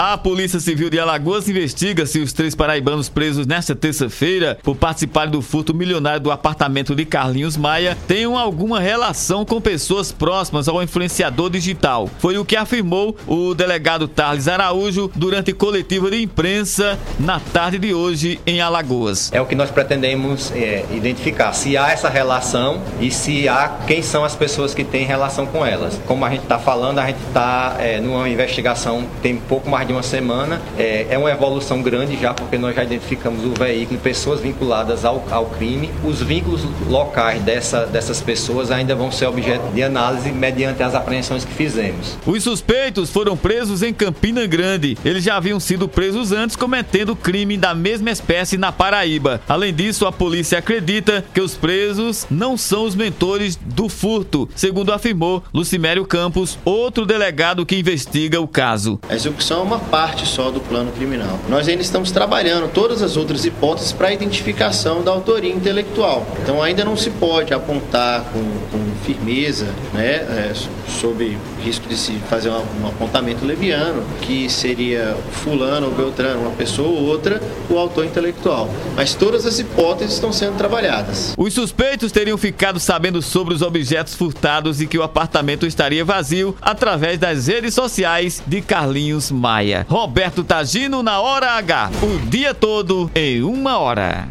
A Polícia Civil de Alagoas investiga se os três paraibanos presos nesta terça-feira por participarem do furto milionário do apartamento de Carlinhos Maia tenham alguma relação com pessoas próximas ao influenciador digital. Foi o que afirmou o delegado Tarles Araújo durante coletiva de imprensa na tarde de hoje em Alagoas. É o que nós pretendemos é, identificar se há essa relação e se há quem são as pessoas que têm relação com elas. Como a gente está falando, a gente está é, numa investigação tem pouco mais de uma semana. É, é uma evolução grande já, porque nós já identificamos o veículo e pessoas vinculadas ao, ao crime. Os vínculos locais dessa, dessas pessoas ainda vão ser objeto de análise mediante as apreensões que fizemos. Os suspeitos foram presos em Campina Grande. Eles já haviam sido presos antes cometendo crime da mesma espécie na Paraíba. Além disso, a polícia acredita que os presos não são os mentores do furto, segundo afirmou Lucimério Campos, outro delegado que investiga o caso. A execução é uma parte só do plano criminal. Nós ainda estamos trabalhando todas as outras hipóteses para a identificação da autoria intelectual. Então ainda não se pode apontar com, com firmeza, né, é, sob risco de se fazer um, um apontamento leviano, que seria fulano ou beltrano, uma pessoa ou outra, o autor intelectual. Mas todas as hipóteses estão sendo trabalhadas. Os suspeitos teriam ficado sabendo sobre os objetos furtados e que o apartamento estaria vazio através das redes sociais de Carlinhos Maia. Roberto Tagino na Hora H. O dia todo em uma hora.